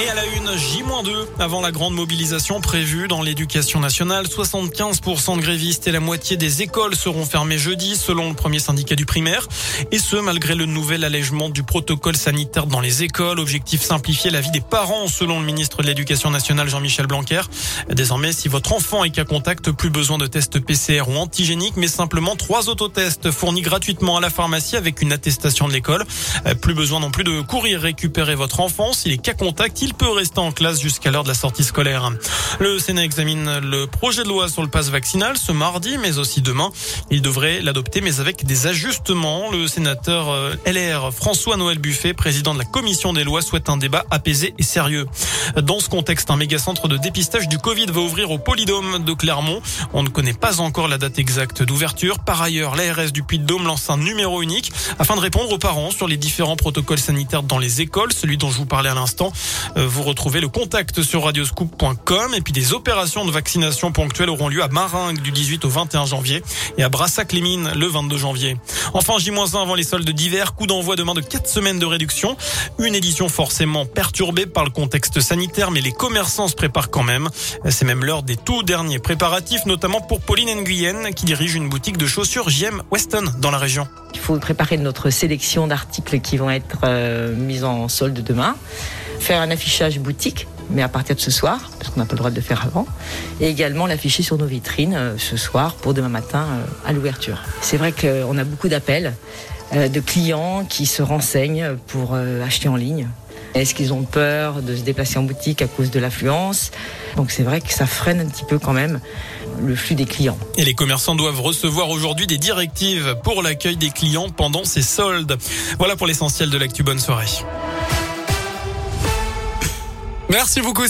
Et à la une, J-2 avant la grande mobilisation prévue dans l'éducation nationale. 75% de grévistes et la moitié des écoles seront fermées jeudi selon le premier syndicat du primaire. Et ce, malgré le nouvel allègement du protocole sanitaire dans les écoles. Objectif simplifier la vie des parents selon le ministre de l'Éducation nationale Jean-Michel Blanquer. Désormais, si votre enfant est qu'à contact, plus besoin de tests PCR ou antigéniques, mais simplement trois autotests fournis gratuitement à la pharmacie avec une attestation de l'école. Plus besoin non plus de courir récupérer votre enfant. S'il est qu'à contact, il peut rester en classe jusqu'à l'heure de la sortie scolaire. Le Sénat examine le projet de loi sur le passe vaccinal ce mardi, mais aussi demain. Il devrait l'adopter, mais avec des ajustements. Le sénateur euh, LR François-Noël Buffet, président de la commission des lois, souhaite un débat apaisé et sérieux. Dans ce contexte, un méga centre de dépistage du Covid va ouvrir au Polydôme de Clermont. On ne connaît pas encore la date exacte d'ouverture. Par ailleurs, l'ARS du Puy-de-Dôme lance un numéro unique afin de répondre aux parents sur les différents protocoles sanitaires dans les écoles, celui dont je vous parlais à l'instant. Euh, vous retrouvez le contact sur radioscoop.com et puis des opérations de vaccination ponctuelles auront lieu à Maringue du 18 au 21 janvier et à Brassac-les-Mines le 22 janvier. Enfin, J-1 avant les soldes d'hiver, coup d'envoi demain de 4 semaines de réduction. Une édition forcément perturbée par le contexte sanitaire, mais les commerçants se préparent quand même. C'est même l'heure des tout derniers préparatifs, notamment pour Pauline Nguyen qui dirige une boutique de chaussures JM Weston dans la région. Il faut préparer notre sélection d'articles qui vont être euh, mis en solde demain faire un affichage boutique, mais à partir de ce soir, parce qu'on n'a pas le droit de le faire avant, et également l'afficher sur nos vitrines euh, ce soir pour demain matin euh, à l'ouverture. C'est vrai qu'on a beaucoup d'appels euh, de clients qui se renseignent pour acheter en ligne. Est-ce qu'ils ont peur de se déplacer en boutique à cause de l'affluence? Donc c'est vrai que ça freine un petit peu quand même le flux des clients. Et les commerçants doivent recevoir aujourd'hui des directives pour l'accueil des clients pendant ces soldes. Voilà pour l'essentiel de l'actu. Bonne soirée. Merci beaucoup.